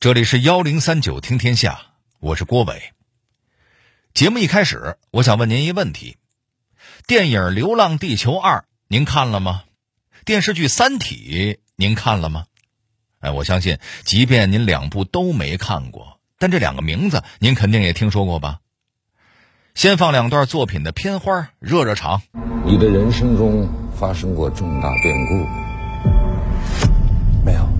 这里是幺零三九听天下，我是郭伟。节目一开始，我想问您一个问题：电影《流浪地球二》您看了吗？电视剧《三体》您看了吗？哎，我相信，即便您两部都没看过，但这两个名字您肯定也听说过吧？先放两段作品的片花，热热场。你的人生中发生过重大变故？没有。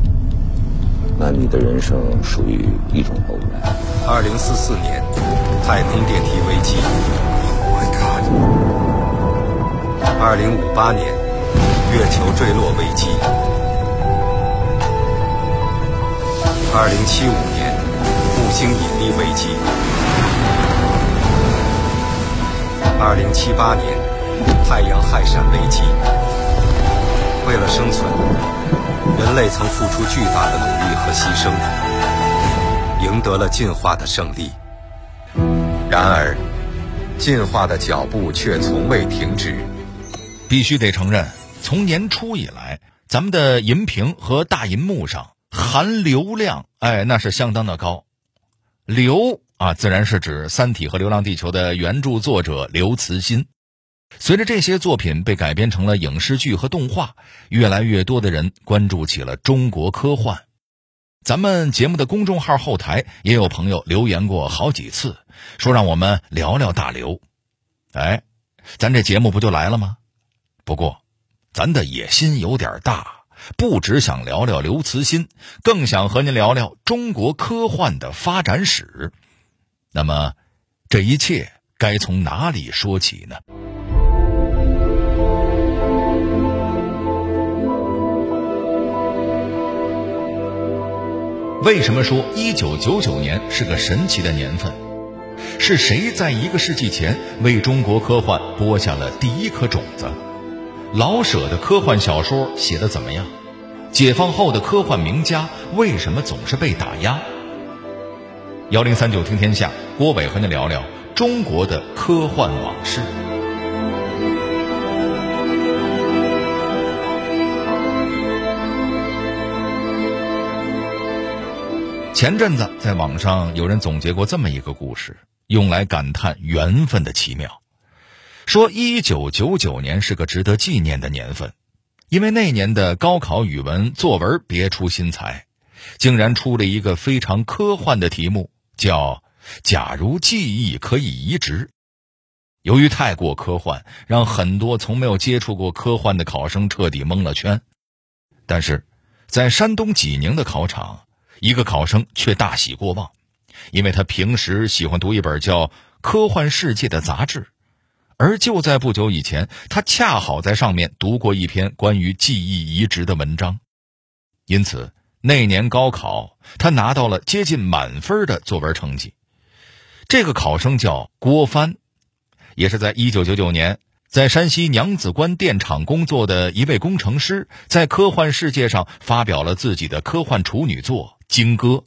那你的人生属于一种偶然。二零四四年，太空电梯危机。My God！二零五八年，月球坠落危机。二零七五年，木星引力危机。二零七八年，太阳氦闪危机。为了生存，人类曾付出巨大的努力和牺牲，赢得了进化的胜利。然而，进化的脚步却从未停止。必须得承认，从年初以来，咱们的银屏和大银幕上含流量，哎，那是相当的高。流啊，自然是指《三体》和《流浪地球》的原著作者刘慈欣。随着这些作品被改编成了影视剧和动画，越来越多的人关注起了中国科幻。咱们节目的公众号后台也有朋友留言过好几次，说让我们聊聊大刘。哎，咱这节目不就来了吗？不过，咱的野心有点大，不只想聊聊刘慈欣，更想和您聊聊中国科幻的发展史。那么，这一切该从哪里说起呢？为什么说一九九九年是个神奇的年份？是谁在一个世纪前为中国科幻播下了第一颗种子？老舍的科幻小说写的怎么样？解放后的科幻名家为什么总是被打压？幺零三九听天下，郭伟和您聊聊中国的科幻往事。前阵子在网上有人总结过这么一个故事，用来感叹缘分的奇妙。说一九九九年是个值得纪念的年份，因为那年的高考语文作文别出心裁，竟然出了一个非常科幻的题目，叫“假如记忆可以移植”。由于太过科幻，让很多从没有接触过科幻的考生彻底蒙了圈。但是，在山东济宁的考场。一个考生却大喜过望，因为他平时喜欢读一本叫《科幻世界》的杂志，而就在不久以前，他恰好在上面读过一篇关于记忆移植的文章，因此那年高考他拿到了接近满分的作文成绩。这个考生叫郭帆，也是在一九九九年在山西娘子关电厂工作的一位工程师，在科幻世界上发表了自己的科幻处女作。金戈，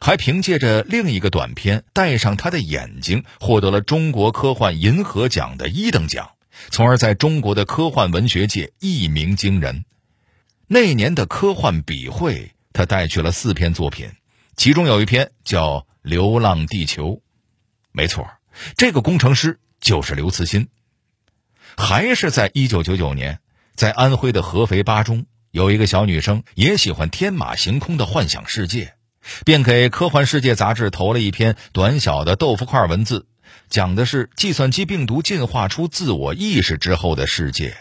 还凭借着另一个短片《戴上他的眼睛》获得了中国科幻银河奖的一等奖，从而在中国的科幻文学界一鸣惊人。那年的科幻笔会，他带去了四篇作品，其中有一篇叫《流浪地球》。没错，这个工程师就是刘慈欣。还是在一九九九年，在安徽的合肥八中。有一个小女生也喜欢天马行空的幻想世界，便给《科幻世界》杂志投了一篇短小的豆腐块文字，讲的是计算机病毒进化出自我意识之后的世界。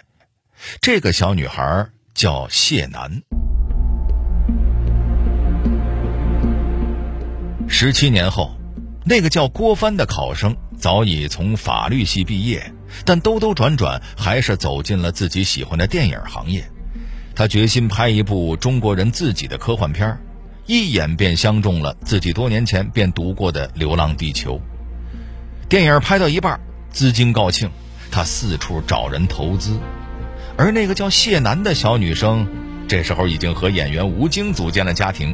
这个小女孩叫谢楠。十七年后，那个叫郭帆的考生早已从法律系毕业，但兜兜转转还是走进了自己喜欢的电影行业。他决心拍一部中国人自己的科幻片一眼便相中了自己多年前便读过的《流浪地球》。电影拍到一半，资金告罄，他四处找人投资。而那个叫谢楠的小女生，这时候已经和演员吴京组建了家庭。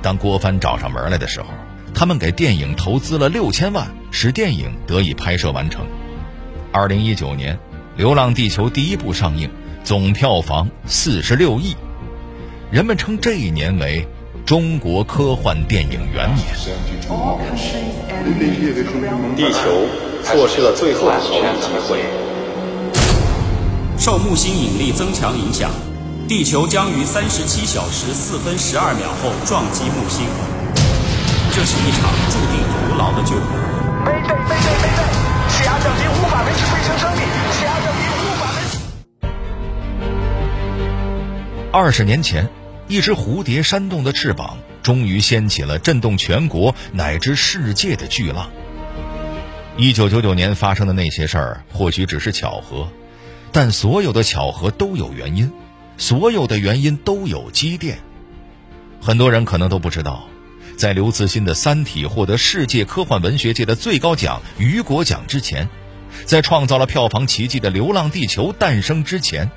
当郭帆找上门来的时候，他们给电影投资了六千万，使电影得以拍摄完成。二零一九年，《流浪地球》第一部上映。总票房四十六亿，人们称这一年为中国科幻电影元年。地球错失了最后的逃离机会。受木星引力增强影响，地球将于三十七小时四分十二秒后撞击木星。这是一场注定徒劳的救援。mayday mayday mayday，气压降低无法维持飞行生命，气压二十年前，一只蝴蝶扇动的翅膀，终于掀起了震动全国乃至世界的巨浪。一九九九年发生的那些事儿，或许只是巧合，但所有的巧合都有原因，所有的原因都有积淀。很多人可能都不知道。在刘慈欣的《三体》获得世界科幻文学界的最高奖雨果奖之前，在创造了票房奇迹的《流浪地球》诞生之前，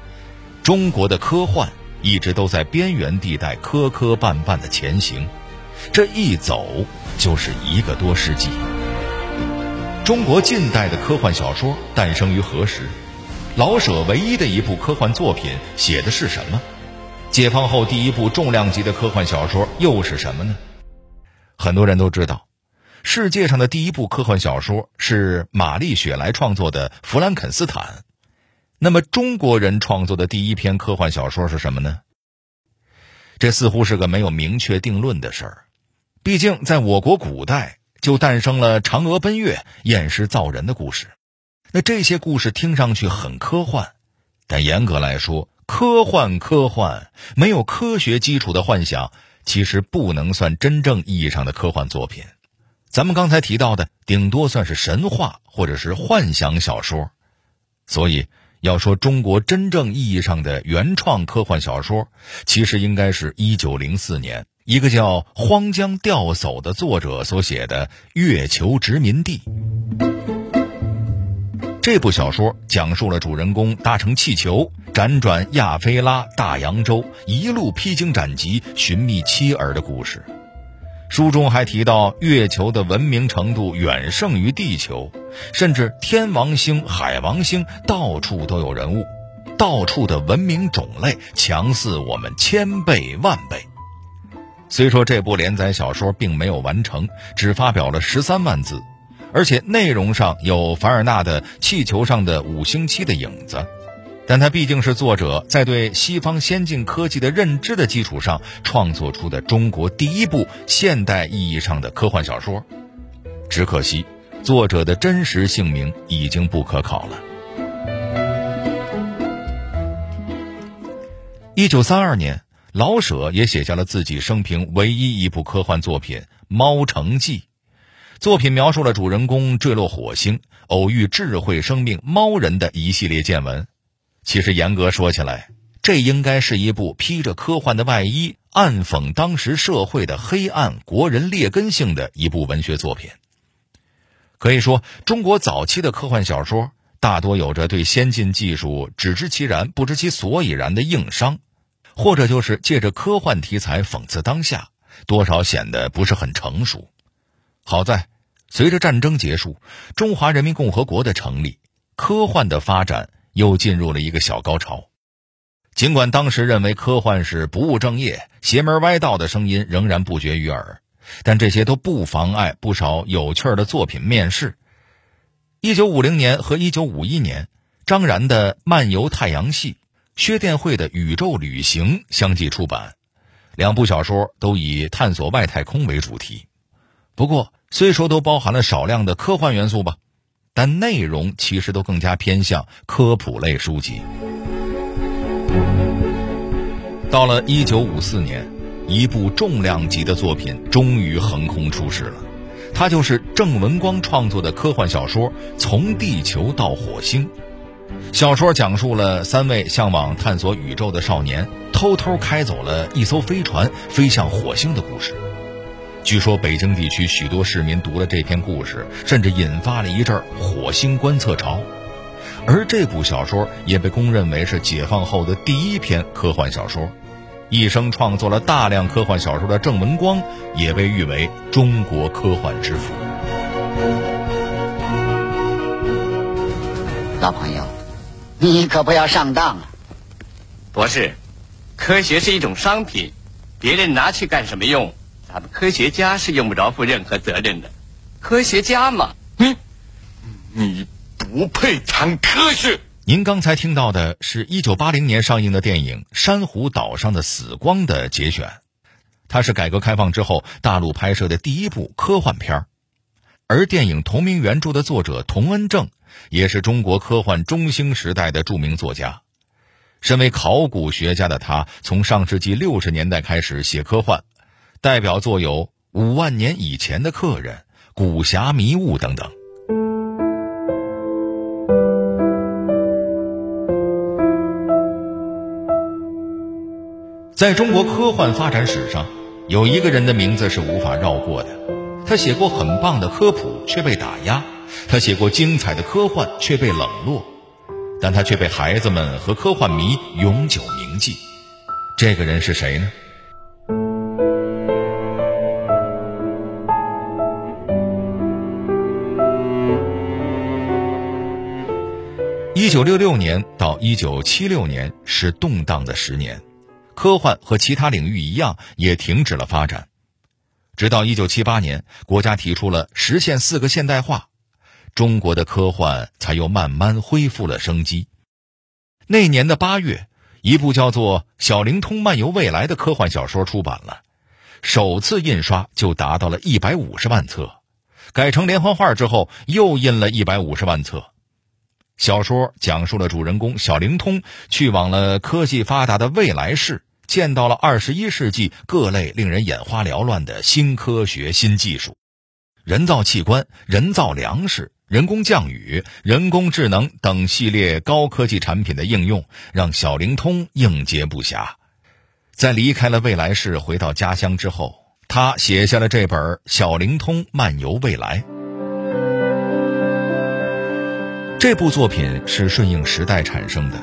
中国的科幻一直都在边缘地带磕磕绊绊的前行，这一走就是一个多世纪。中国近代的科幻小说诞生于何时？老舍唯一的一部科幻作品写的是什么？解放后第一部重量级的科幻小说又是什么呢？很多人都知道，世界上的第一部科幻小说是玛丽雪莱创作的《弗兰肯斯坦》。那么，中国人创作的第一篇科幻小说是什么呢？这似乎是个没有明确定论的事儿。毕竟，在我国古代就诞生了嫦娥奔月、验尸造人的故事。那这些故事听上去很科幻，但严格来说，科幻科幻没有科学基础的幻想。其实不能算真正意义上的科幻作品，咱们刚才提到的顶多算是神话或者是幻想小说。所以要说中国真正意义上的原创科幻小说，其实应该是一九零四年一个叫荒江钓叟的作者所写的《月球殖民地》。这部小说讲述了主人公搭乘气球辗转亚非拉、大洋洲，一路披荆斩棘寻觅妻儿的故事。书中还提到，月球的文明程度远胜于地球，甚至天王星、海王星到处都有人物，到处的文明种类强似我们千倍万倍。虽说这部连载小说并没有完成，只发表了十三万字。而且内容上有凡尔纳的《气球上的五星期》的影子，但它毕竟是作者在对西方先进科技的认知的基础上创作出的中国第一部现代意义上的科幻小说。只可惜，作者的真实姓名已经不可考了。一九三二年，老舍也写下了自己生平唯一一部科幻作品《猫城记》。作品描述了主人公坠落火星、偶遇智慧生命猫人的一系列见闻。其实严格说起来，这应该是一部披着科幻的外衣、暗讽当时社会的黑暗、国人劣根性的一部文学作品。可以说，中国早期的科幻小说大多有着对先进技术只知其然不知其所以然的硬伤，或者就是借着科幻题材讽刺当下，多少显得不是很成熟。好在。随着战争结束，中华人民共和国的成立，科幻的发展又进入了一个小高潮。尽管当时认为科幻是不务正业、邪门歪道的声音仍然不绝于耳，但这些都不妨碍不少有趣的作品面世。一九五零年和一九五一年，张然的《漫游太阳系》、薛殿会的《宇宙旅行》相继出版，两部小说都以探索外太空为主题。不过，虽说都包含了少量的科幻元素吧，但内容其实都更加偏向科普类书籍。到了一九五四年，一部重量级的作品终于横空出世了，它就是郑文光创作的科幻小说《从地球到火星》。小说讲述了三位向往探索宇宙的少年偷偷开走了一艘飞船，飞向火星的故事。据说北京地区许多市民读了这篇故事，甚至引发了一阵火星观测潮。而这部小说也被公认为是解放后的第一篇科幻小说。一生创作了大量科幻小说的郑文光，也被誉为中国科幻之父。老朋友，你可不要上当啊！博士，科学是一种商品。别人拿去干什么用？咱们科学家是用不着负任何责任的。科学家嘛，你你不配谈科学。您刚才听到的是一九八零年上映的电影《珊瑚岛上的死光》的节选，它是改革开放之后大陆拍摄的第一部科幻片儿。而电影同名原著的作者童恩正，也是中国科幻中兴时代的著名作家。身为考古学家的他，从上世纪六十年代开始写科幻，代表作有《五万年以前的客人》《古侠迷雾》等等。在中国科幻发展史上，有一个人的名字是无法绕过的。他写过很棒的科普，却被打压；他写过精彩的科幻，却被冷落。但他却被孩子们和科幻迷永久铭记。这个人是谁呢？一九六六年到一九七六年是动荡的十年。科幻和其他领域一样，也停止了发展。直到一九七八年，国家提出了实现四个现代化，中国的科幻才又慢慢恢复了生机。那年的八月，一部叫做《小灵通漫游未来》的科幻小说出版了，首次印刷就达到了一百五十万册，改成连环画之后又印了一百五十万册。小说讲述了主人公小灵通去往了科技发达的未来世。见到了二十一世纪各类令人眼花缭乱的新科学新技术，人造器官、人造粮食、人工降雨、人工智能等系列高科技产品的应用，让小灵通应接不暇。在离开了未来世，回到家乡之后，他写下了这本《小灵通漫游未来》。这部作品是顺应时代产生的。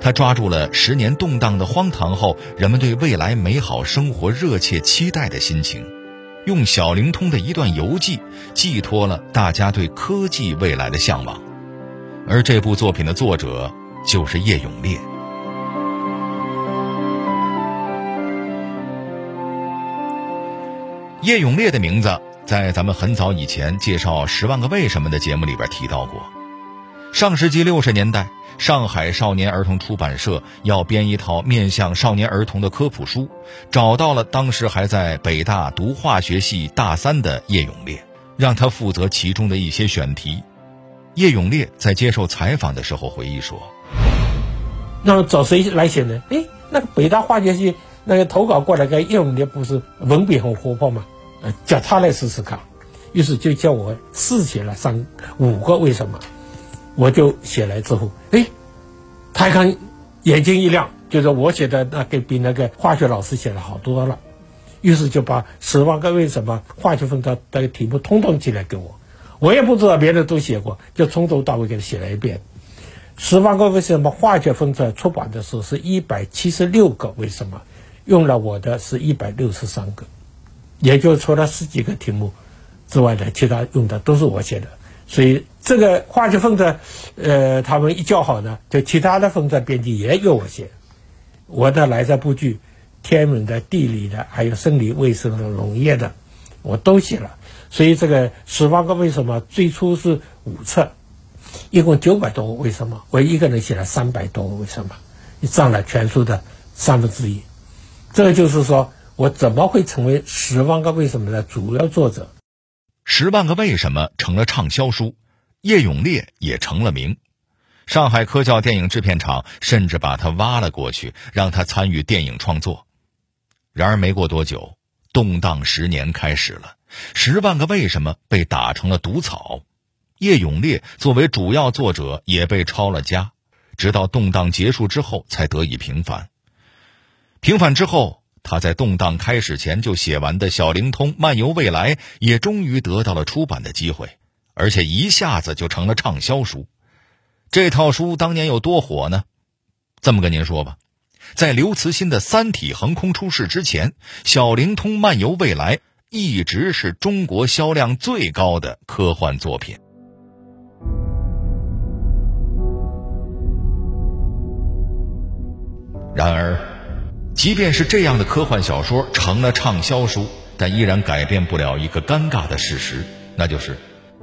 他抓住了十年动荡的荒唐后，人们对未来美好生活热切期待的心情，用小灵通的一段游记寄托了大家对科技未来的向往。而这部作品的作者就是叶永烈。叶永烈的名字在咱们很早以前介绍《十万个为什么》的节目里边提到过。上世纪六十年代。上海少年儿童出版社要编一套面向少年儿童的科普书，找到了当时还在北大读化学系大三的叶永烈，让他负责其中的一些选题。叶永烈在接受采访的时候回忆说：“那找谁来写呢？哎，那个北大化学系那个投稿过来个叶永烈不是文笔很活泼吗？呃，叫他来试试看。于是就叫我试写了三五个为什么。”我就写来之后，哎，他看眼睛一亮，就是我写的那个比那个化学老师写的好多了，于是就把十万个为什么化学分的那个题目通通寄来给我，我也不知道别人都写过，就从头到尾给他写了一遍。十万个为什么化学分子出版的时候是一百七十六个为什么，用了我的是一百六十三个，也就除了十几个题目之外的，其他用的都是我写的。所以这个化学分子，呃，他们一叫好呢，就其他的分子编辑也由我写。我的来者不拒，天文的、地理的，还有生理卫生的、农业的，我都写了。所以这个十万个为什么最初是五册，一共九百多个为什么，我一个人写了三百多个为什么，占了全书的三分之一。这个就是说我怎么会成为十万个为什么的主要作者。十万个为什么成了畅销书，叶永烈也成了名。上海科教电影制片厂甚至把他挖了过去，让他参与电影创作。然而没过多久，动荡十年开始了，十万个为什么被打成了毒草，叶永烈作为主要作者也被抄了家，直到动荡结束之后才得以平反。平反之后。他在动荡开始前就写完的《小灵通漫游未来》也终于得到了出版的机会，而且一下子就成了畅销书。这套书当年有多火呢？这么跟您说吧，在刘慈欣的《三体》横空出世之前，《小灵通漫游未来》一直是中国销量最高的科幻作品。然而。即便是这样的科幻小说成了畅销书，但依然改变不了一个尴尬的事实，那就是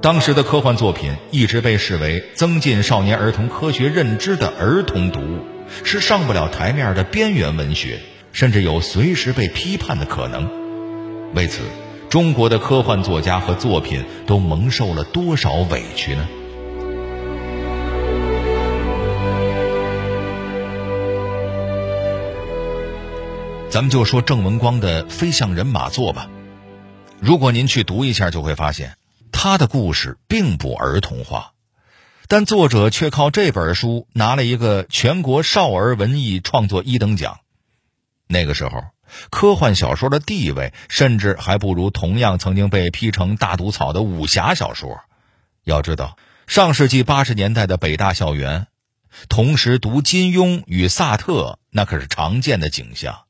当时的科幻作品一直被视为增进少年儿童科学认知的儿童读物，是上不了台面的边缘文学，甚至有随时被批判的可能。为此，中国的科幻作家和作品都蒙受了多少委屈呢？咱们就说郑文光的《飞向人马座》吧。如果您去读一下，就会发现他的故事并不儿童化，但作者却靠这本书拿了一个全国少儿文艺创作一等奖。那个时候，科幻小说的地位甚至还不如同样曾经被批成大毒草的武侠小说。要知道，上世纪八十年代的北大校园，同时读金庸与萨特，那可是常见的景象。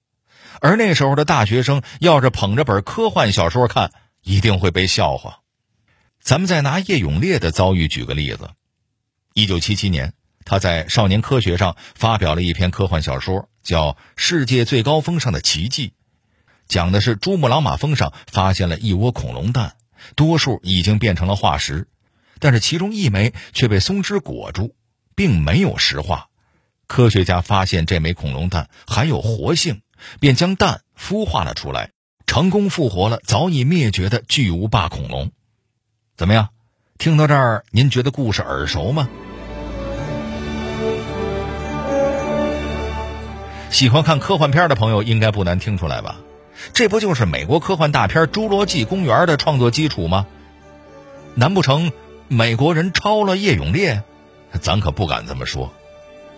而那时候的大学生要是捧着本科幻小说看，一定会被笑话。咱们再拿叶永烈的遭遇举个例子：一九七七年，他在《少年科学》上发表了一篇科幻小说，叫《世界最高峰上的奇迹》，讲的是珠穆朗玛峰上发现了一窝恐龙蛋，多数已经变成了化石，但是其中一枚却被松脂裹住，并没有石化。科学家发现这枚恐龙蛋含有活性。便将蛋孵化了出来，成功复活了早已灭绝的巨无霸恐龙。怎么样？听到这儿，您觉得故事耳熟吗？喜欢看科幻片的朋友应该不难听出来吧？这不就是美国科幻大片《侏罗纪公园》的创作基础吗？难不成美国人抄了叶永烈？咱可不敢这么说。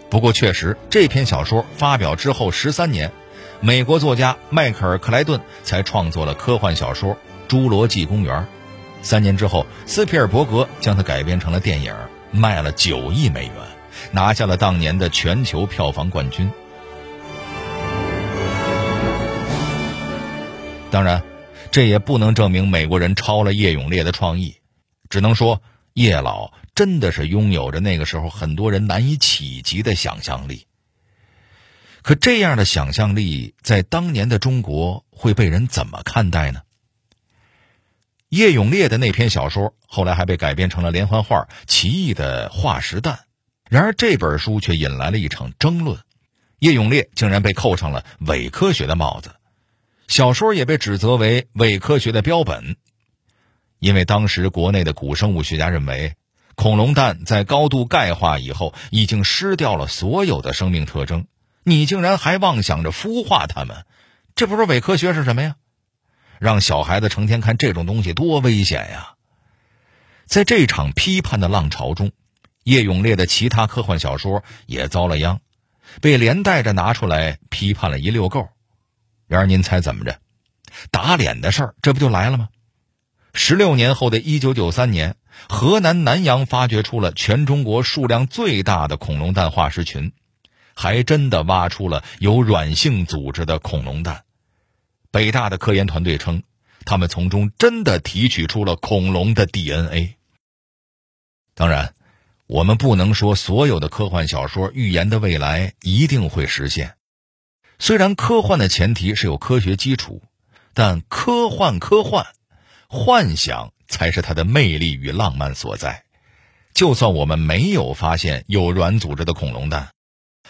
不过确实，这篇小说发表之后十三年。美国作家迈克尔·克莱顿才创作了科幻小说《侏罗纪公园》，三年之后，斯皮尔伯格将它改编成了电影，卖了九亿美元，拿下了当年的全球票房冠军。当然，这也不能证明美国人抄了叶永烈的创意，只能说叶老真的是拥有着那个时候很多人难以企及的想象力。可这样的想象力在当年的中国会被人怎么看待呢？叶永烈的那篇小说后来还被改编成了连环画《奇异的化石蛋》，然而这本书却引来了一场争论，叶永烈竟然被扣上了伪科学的帽子，小说也被指责为伪科学的标本，因为当时国内的古生物学家认为，恐龙蛋在高度钙化以后已经失掉了所有的生命特征。你竟然还妄想着孵化它们，这不是伪科学是什么呀？让小孩子成天看这种东西多危险呀！在这场批判的浪潮中，叶永烈的其他科幻小说也遭了殃，被连带着拿出来批判了一溜够。然而您猜怎么着？打脸的事儿这不就来了吗？十六年后的一九九三年，河南南阳发掘出了全中国数量最大的恐龙蛋化石群。还真的挖出了有软性组织的恐龙蛋，北大的科研团队称，他们从中真的提取出了恐龙的 DNA。当然，我们不能说所有的科幻小说预言的未来一定会实现。虽然科幻的前提是有科学基础，但科幻科幻，幻想才是它的魅力与浪漫所在。就算我们没有发现有软组织的恐龙蛋。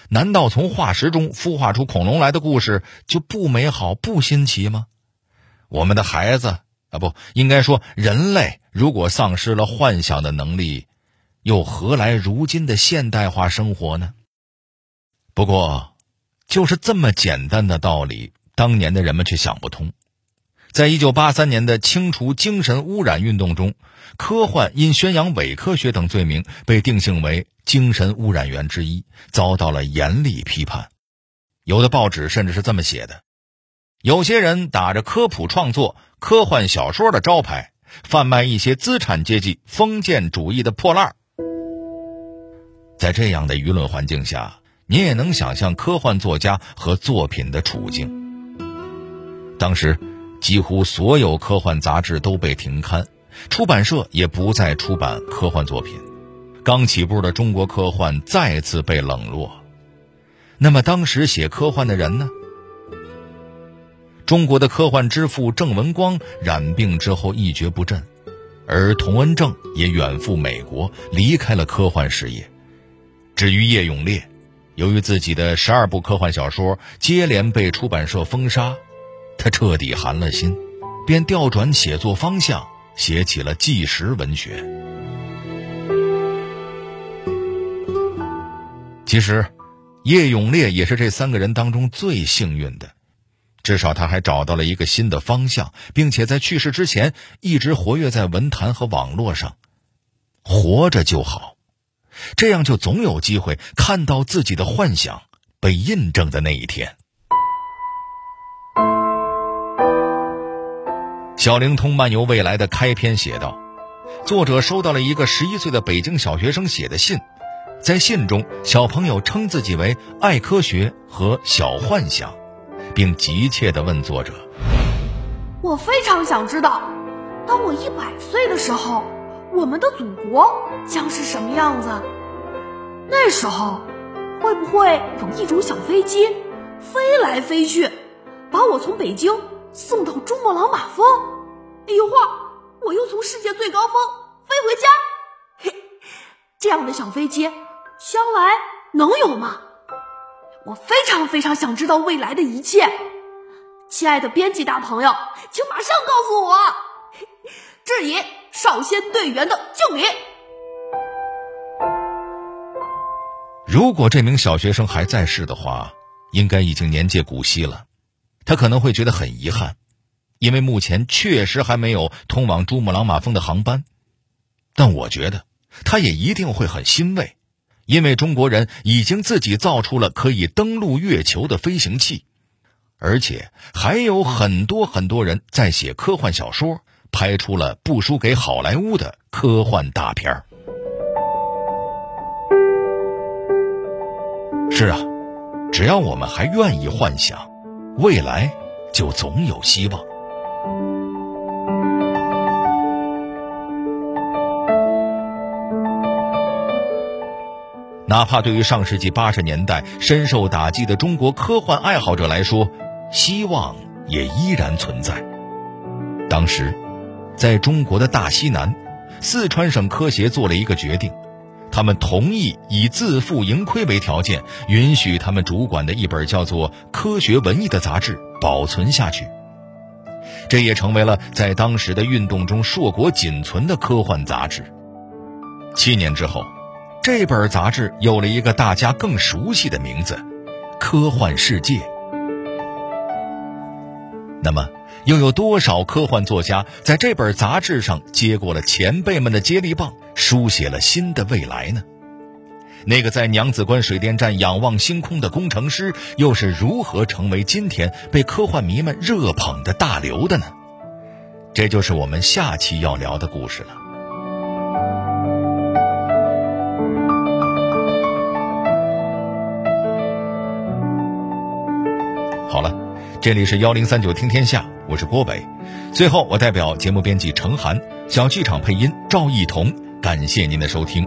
难道从化石中孵化出恐龙来的故事就不美好、不新奇吗？我们的孩子啊，不应该说人类，如果丧失了幻想的能力，又何来如今的现代化生活呢？不过，就是这么简单的道理，当年的人们却想不通。在一九八三年的清除精神污染运动中，科幻因宣扬伪科学等罪名被定性为。精神污染源之一遭到了严厉批判，有的报纸甚至是这么写的：有些人打着科普创作、科幻小说的招牌，贩卖一些资产阶级封建主义的破烂。在这样的舆论环境下，你也能想象科幻作家和作品的处境。当时，几乎所有科幻杂志都被停刊，出版社也不再出版科幻作品。刚起步的中国科幻再次被冷落，那么当时写科幻的人呢？中国的科幻之父郑文光染病之后一蹶不振，而童恩正也远赴美国，离开了科幻事业。至于叶永烈，由于自己的十二部科幻小说接连被出版社封杀，他彻底寒了心，便调转写作方向，写起了纪实文学。其实，叶永烈也是这三个人当中最幸运的。至少他还找到了一个新的方向，并且在去世之前一直活跃在文坛和网络上。活着就好，这样就总有机会看到自己的幻想被印证的那一天。小灵通漫游未来的开篇写道：“作者收到了一个十一岁的北京小学生写的信，在信中，小朋友称自己为爱科学和小幻想。”并急切地问作者：“我非常想知道，当我一百岁的时候，我们的祖国将是什么样子？那时候，会不会有一种小飞机飞来飞去，把我从北京送到珠穆朗玛峰？一会儿我又从世界最高峰飞回家？嘿，这样的小飞机将来能有吗？”我非常非常想知道未来的一切，亲爱的编辑大朋友，请马上告诉我。致以少先队员的敬礼。如果这名小学生还在世的话，应该已经年届古稀了。他可能会觉得很遗憾，因为目前确实还没有通往珠穆朗玛峰的航班。但我觉得，他也一定会很欣慰。因为中国人已经自己造出了可以登陆月球的飞行器，而且还有很多很多人在写科幻小说，拍出了不输给好莱坞的科幻大片儿。是啊，只要我们还愿意幻想，未来就总有希望。哪怕对于上世纪八十年代深受打击的中国科幻爱好者来说，希望也依然存在。当时，在中国的大西南，四川省科协做了一个决定，他们同意以自负盈亏为条件，允许他们主管的一本叫做《科学文艺》的杂志保存下去。这也成为了在当时的运动中硕果仅存的科幻杂志。七年之后。这本杂志有了一个大家更熟悉的名字——《科幻世界》。那么，又有多少科幻作家在这本杂志上接过了前辈们的接力棒，书写了新的未来呢？那个在娘子关水电站仰望星空的工程师，又是如何成为今天被科幻迷们热捧的大刘的呢？这就是我们下期要聊的故事了。这里是幺零三九听天下，我是郭伟。最后，我代表节目编辑程涵、小剧场配音赵一彤，感谢您的收听。